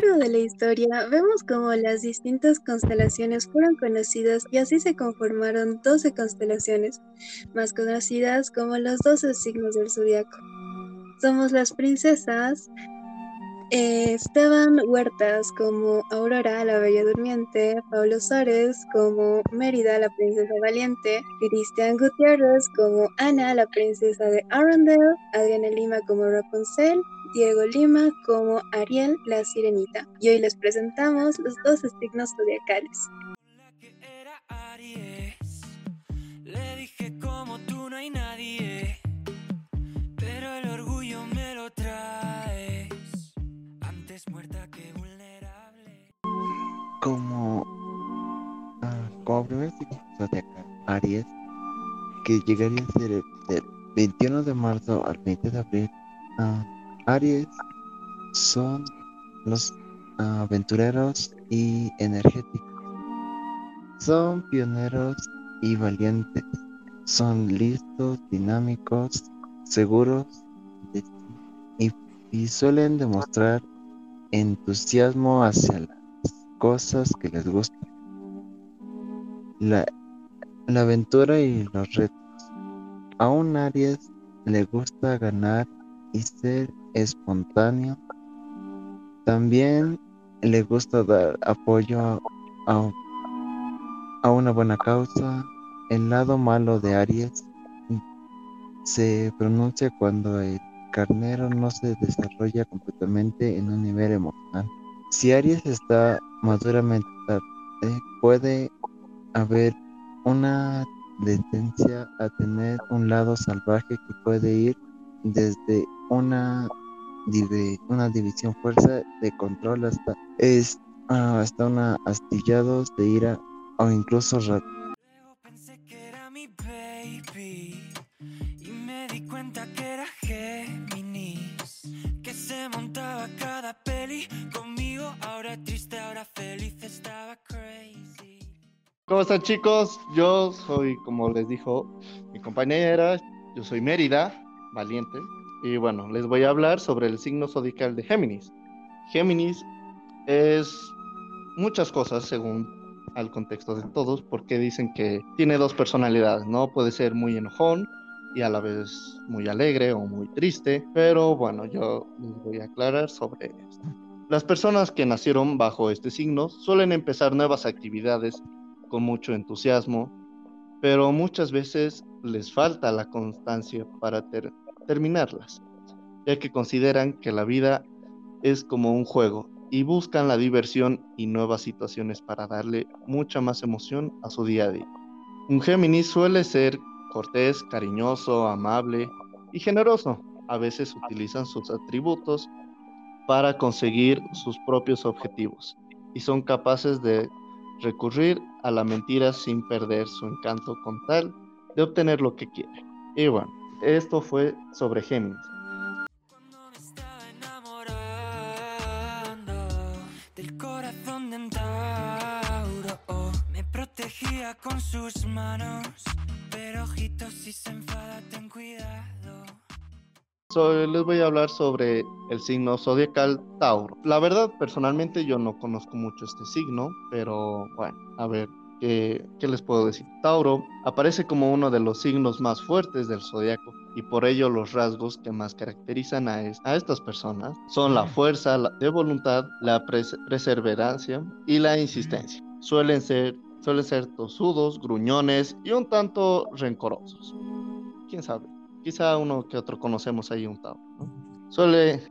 largo de la historia vemos cómo las distintas constelaciones fueron conocidas y así se conformaron 12 constelaciones, más conocidas como los 12 signos del zodiaco. Somos las princesas eh, Esteban Huertas como Aurora, la Bella Durmiente, Pablo Suárez como Mérida, la Princesa Valiente, Cristian Gutiérrez como Ana, la Princesa de Arundel, Adriana Lima como Rapunzel, Diego Lima como Ariel, la Sirenita. Y hoy les presentamos los dos signos zodiacales. Le dije como tú no hay nadie, pero el orgullo me lo trae muerta que vulnerable. Como, ah, como primer signo zodiacal, Aries, que llegaría a ser del 21 de marzo al 20 de abril, uh, Aries son los aventureros y energéticos. Son pioneros y valientes. Son listos, dinámicos, seguros y, y suelen demostrar entusiasmo hacia las cosas que les gustan. La, aventura y los retos. A un Aries le gusta ganar y ser espontáneo. También le gusta dar apoyo a, a una buena causa. El lado malo de Aries se pronuncia cuando el carnero no se desarrolla completamente en un nivel emocional. Si Aries está maduramente puede haber una tendencia a tener un lado salvaje que puede ir desde una, una división fuerza de control hasta, es, ah, hasta una astillados de ira o incluso Pensé que era mi baby y me di cuenta que era montaba cada peli conmigo, ahora triste, ahora feliz, estaba crazy. ¿Cómo están chicos? Yo soy, como les dijo mi compañera, yo soy Mérida, valiente, y bueno, les voy a hablar sobre el signo zodiacal de Géminis. Géminis es muchas cosas según al contexto de todos, porque dicen que tiene dos personalidades, ¿no? Puede ser muy enojón y a la vez muy alegre o muy triste, pero bueno, yo les voy a aclarar sobre esto. Las personas que nacieron bajo este signo suelen empezar nuevas actividades con mucho entusiasmo, pero muchas veces les falta la constancia para terminarlas, ya que consideran que la vida es como un juego y buscan la diversión y nuevas situaciones para darle mucha más emoción a su día a día. Un Géminis suele ser cortés, cariñoso, amable y generoso. A veces utilizan sus atributos para conseguir sus propios objetivos y son capaces de recurrir a la mentira sin perder su encanto con tal de obtener lo que quieren. Y bueno, esto fue sobre Géminis. con sus manos si se enfada, ten cuidado. Les voy a hablar sobre el signo zodiacal Tauro. La verdad, personalmente yo no conozco mucho este signo, pero bueno, a ver, ¿qué, qué les puedo decir? Tauro aparece como uno de los signos más fuertes del zodiaco y por ello los rasgos que más caracterizan a, a estas personas son la fuerza de voluntad, la perseverancia y la insistencia. Suelen ser Suelen ser tosudos, gruñones y un tanto rencorosos. Quién sabe, quizá uno que otro conocemos ahí un tanto. Suele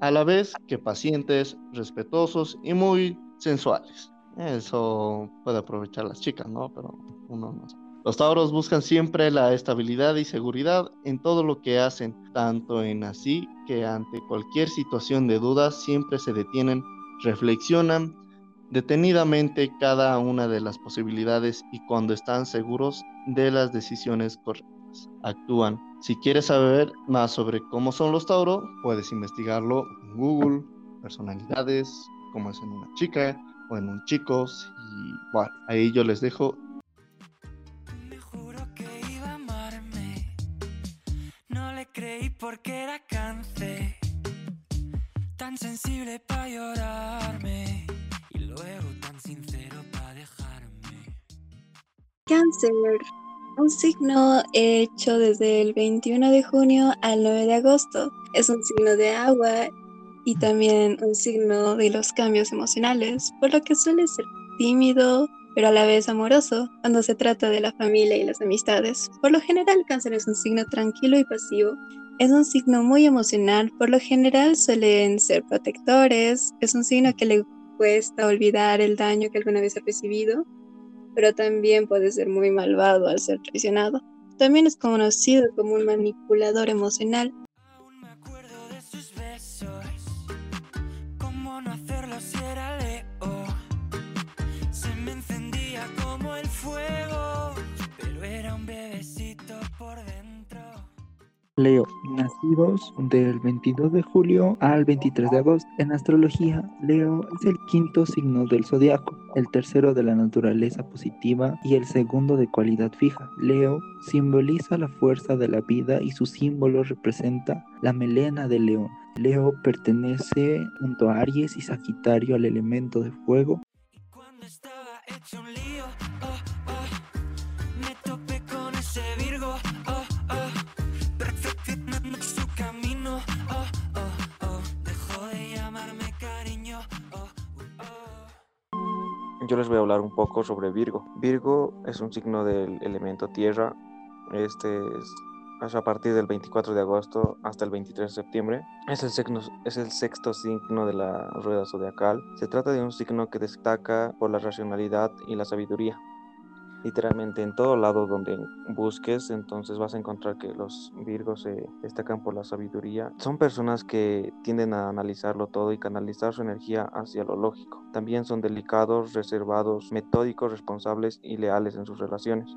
a la vez que pacientes, respetuosos y muy sensuales. Eso puede aprovechar las chicas, ¿no? Pero uno no. Los tauros buscan siempre la estabilidad y seguridad en todo lo que hacen, tanto en así que ante cualquier situación de duda siempre se detienen, reflexionan detenidamente cada una de las posibilidades y cuando están seguros de las decisiones correctas, actúan. Si quieres saber más sobre cómo son los Tauro, puedes investigarlo en Google, personalidades, cómo es en una chica o en un chico. Y bueno, ahí yo les dejo no le creí porque era cáncer. tan sensible para llorarme y luego tan sincero para dejarme. Cáncer, un signo hecho desde el 21 de junio al 9 de agosto. Es un signo de agua y también un signo de los cambios emocionales, por lo que suele ser tímido, pero a la vez amoroso cuando se trata de la familia y las amistades. Por lo general, cáncer es un signo tranquilo y pasivo. Es un signo muy emocional, por lo general suelen ser protectores, es un signo que le cuesta olvidar el daño que alguna vez ha recibido, pero también puede ser muy malvado al ser traicionado. También es conocido como un manipulador emocional Leo, nacidos del 22 de julio al 23 de agosto. En astrología, Leo es el quinto signo del zodiaco, el tercero de la naturaleza positiva y el segundo de cualidad fija. Leo simboliza la fuerza de la vida y su símbolo representa la melena de león. Leo pertenece junto a Aries y Sagitario al elemento de fuego. Yo les voy a hablar un poco sobre Virgo. Virgo es un signo del elemento tierra. Este es a partir del 24 de agosto hasta el 23 de septiembre. Es el, es el sexto signo de la rueda zodiacal. Se trata de un signo que destaca por la racionalidad y la sabiduría literalmente en todo lado donde busques, entonces vas a encontrar que los Virgos se destacan por la sabiduría. Son personas que tienden a analizarlo todo y canalizar su energía hacia lo lógico. También son delicados, reservados, metódicos, responsables y leales en sus relaciones.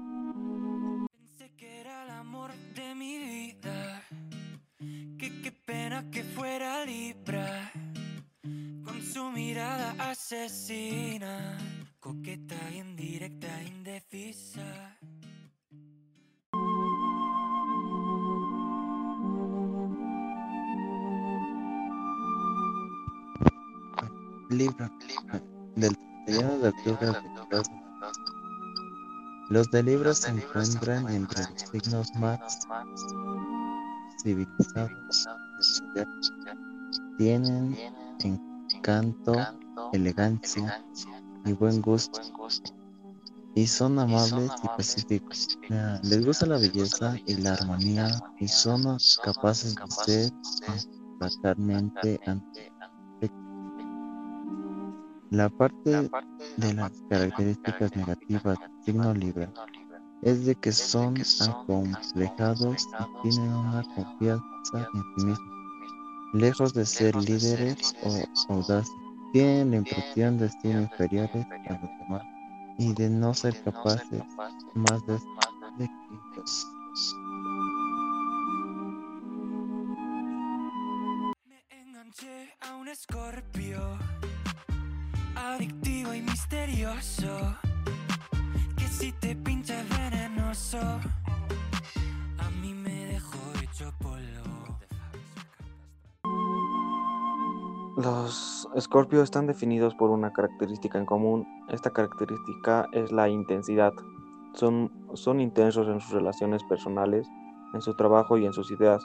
Pensé que era el amor de mi vida, que qué pena que fuera Libra, con su mirada asesina coqueta, indirecta, Libro. Del 31 de octubre Los de Libra se encuentran entre los signos más civilizados Tienen encanto, elegancia, y buen gusto. Y son amables y pacíficos. Les gusta la belleza y la armonía y son capaces de ser totalmente La parte de las características negativas del signo libre es de que son acomplejados y tienen una confianza en sí mismos, lejos de ser líderes o audaces tienen la impresión de ser inferiores a los demás y de no ser capaces más de ellos. Me enganché a un escorpio, adictivo y misterioso, que si te pincha venenoso. Los escorpios están definidos por una característica en común. Esta característica es la intensidad. Son, son intensos en sus relaciones personales, en su trabajo y en sus ideas,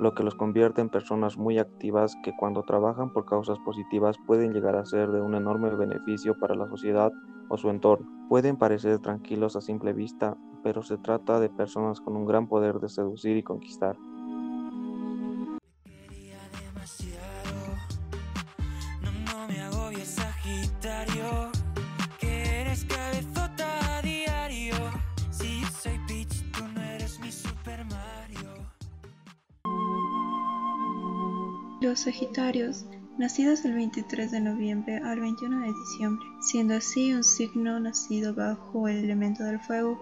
lo que los convierte en personas muy activas que cuando trabajan por causas positivas pueden llegar a ser de un enorme beneficio para la sociedad o su entorno. Pueden parecer tranquilos a simple vista, pero se trata de personas con un gran poder de seducir y conquistar. Los Sagitarios, nacidos del 23 de noviembre al 21 de diciembre, siendo así un signo nacido bajo el elemento del fuego.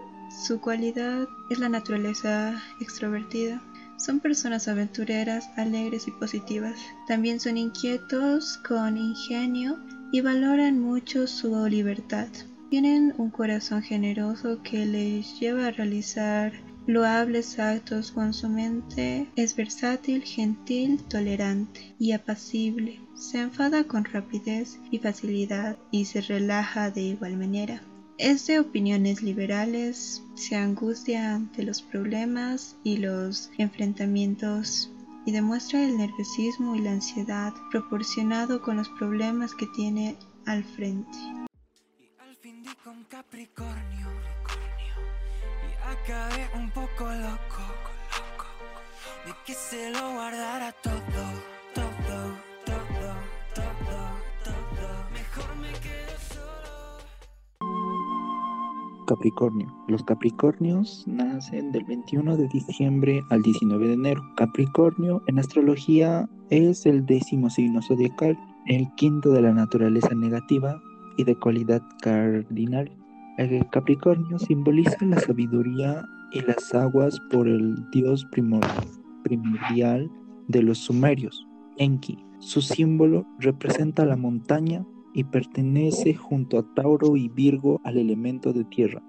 Su cualidad es la naturaleza extrovertida. Son personas aventureras, alegres y positivas. También son inquietos, con ingenio y valoran mucho su libertad. Tienen un corazón generoso que les lleva a realizar loables actos con su mente, es versátil, gentil, tolerante y apacible. Se enfada con rapidez y facilidad y se relaja de igual manera. Es de opiniones liberales, se angustia ante los problemas y los enfrentamientos y demuestra el nerviosismo y la ansiedad proporcionado con los problemas que tiene al frente. Un poco loco. Capricornio. Los Capricornios nacen del 21 de diciembre al 19 de enero. Capricornio en astrología es el décimo signo zodiacal, el quinto de la naturaleza negativa y de cualidad cardinal. El Capricornio simboliza la sabiduría y las aguas por el dios primordial, de los sumerios, Enki. Su símbolo representa la montaña y pertenece junto a Tauro y Virgo al elemento de tierra.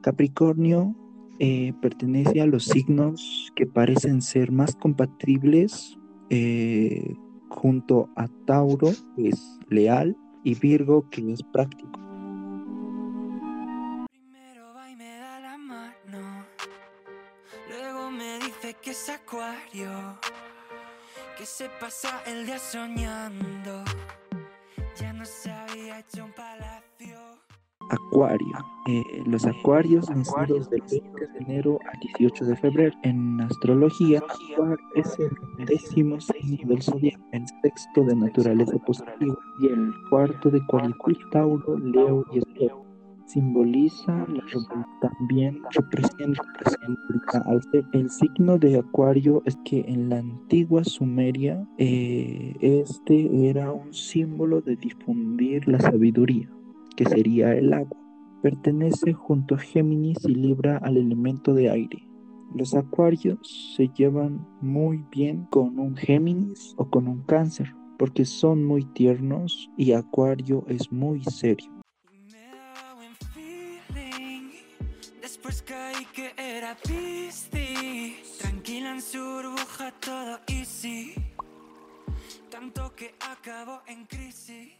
Capricornio eh, pertenece a los signos que parecen ser más compatibles eh, junto a Tauro, que es leal, y Virgo, que es práctico. Acuario, que se pasa el día soñando, ya no se había hecho un palacio. Acuario. Eh, los acuarios nacidos del 20 de enero al 18 de febrero. En astrología, Acuario es el décimo signo del zodiaco, el sexto de naturaleza positiva y el cuarto de cualidad Tauro, Leo y Escorpio. Simboliza. También representa, representa al ser el signo de Acuario es que en la antigua Sumeria eh, este era un símbolo de difundir la sabiduría que sería el agua. Pertenece junto a Géminis y Libra al elemento de aire. Los acuarios se llevan muy bien con un Géminis o con un cáncer, porque son muy tiernos y Acuario es muy serio. Caí que era Piscis. Tranquila en su burbuja, todo easy. Tanto que en crisis.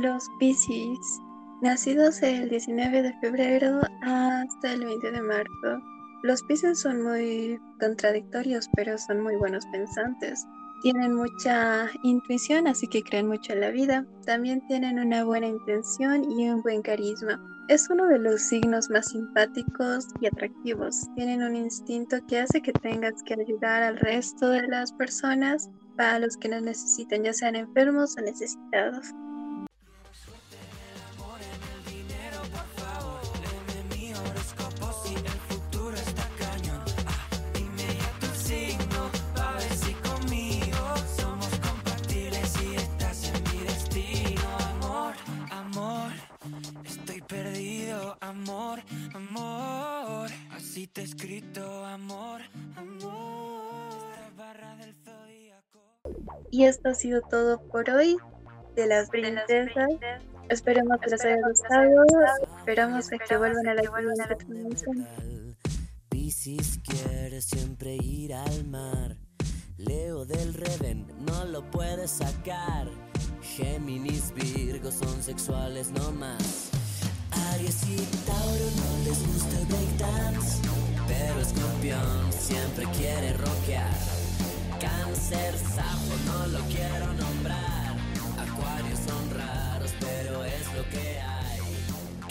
Los Piscis, nacidos el 19 de febrero hasta el 20 de marzo. Los Piscis son muy contradictorios, pero son muy buenos pensantes. Tienen mucha intuición, así que creen mucho en la vida. También tienen una buena intención y un buen carisma. Es uno de los signos más simpáticos y atractivos. Tienen un instinto que hace que tengas que ayudar al resto de las personas para los que no necesitan, ya sean enfermos o necesitados. Perdido. Amor, amor, así te he escrito. Amor, amor. Esta barra del zodíaco. Y esto ha sido todo por hoy de las princesas. Esperemos que les haya gustado. Esperamos que vuelvan a la siguiente transmisión. Piscis quiere siempre ir al mar. Leo del Reven no lo puede sacar. Géminis, Virgo son sexuales no más. Aries y Tauro no les gusta el breakdance, pero Escorpión siempre quiere rockear. Cáncer, Sapo no lo quiero nombrar. Acuarios son raros, pero es lo que hay.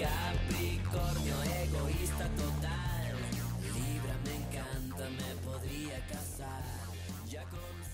Capricornio egoísta total. Libra me encanta, me podría casar. Ya con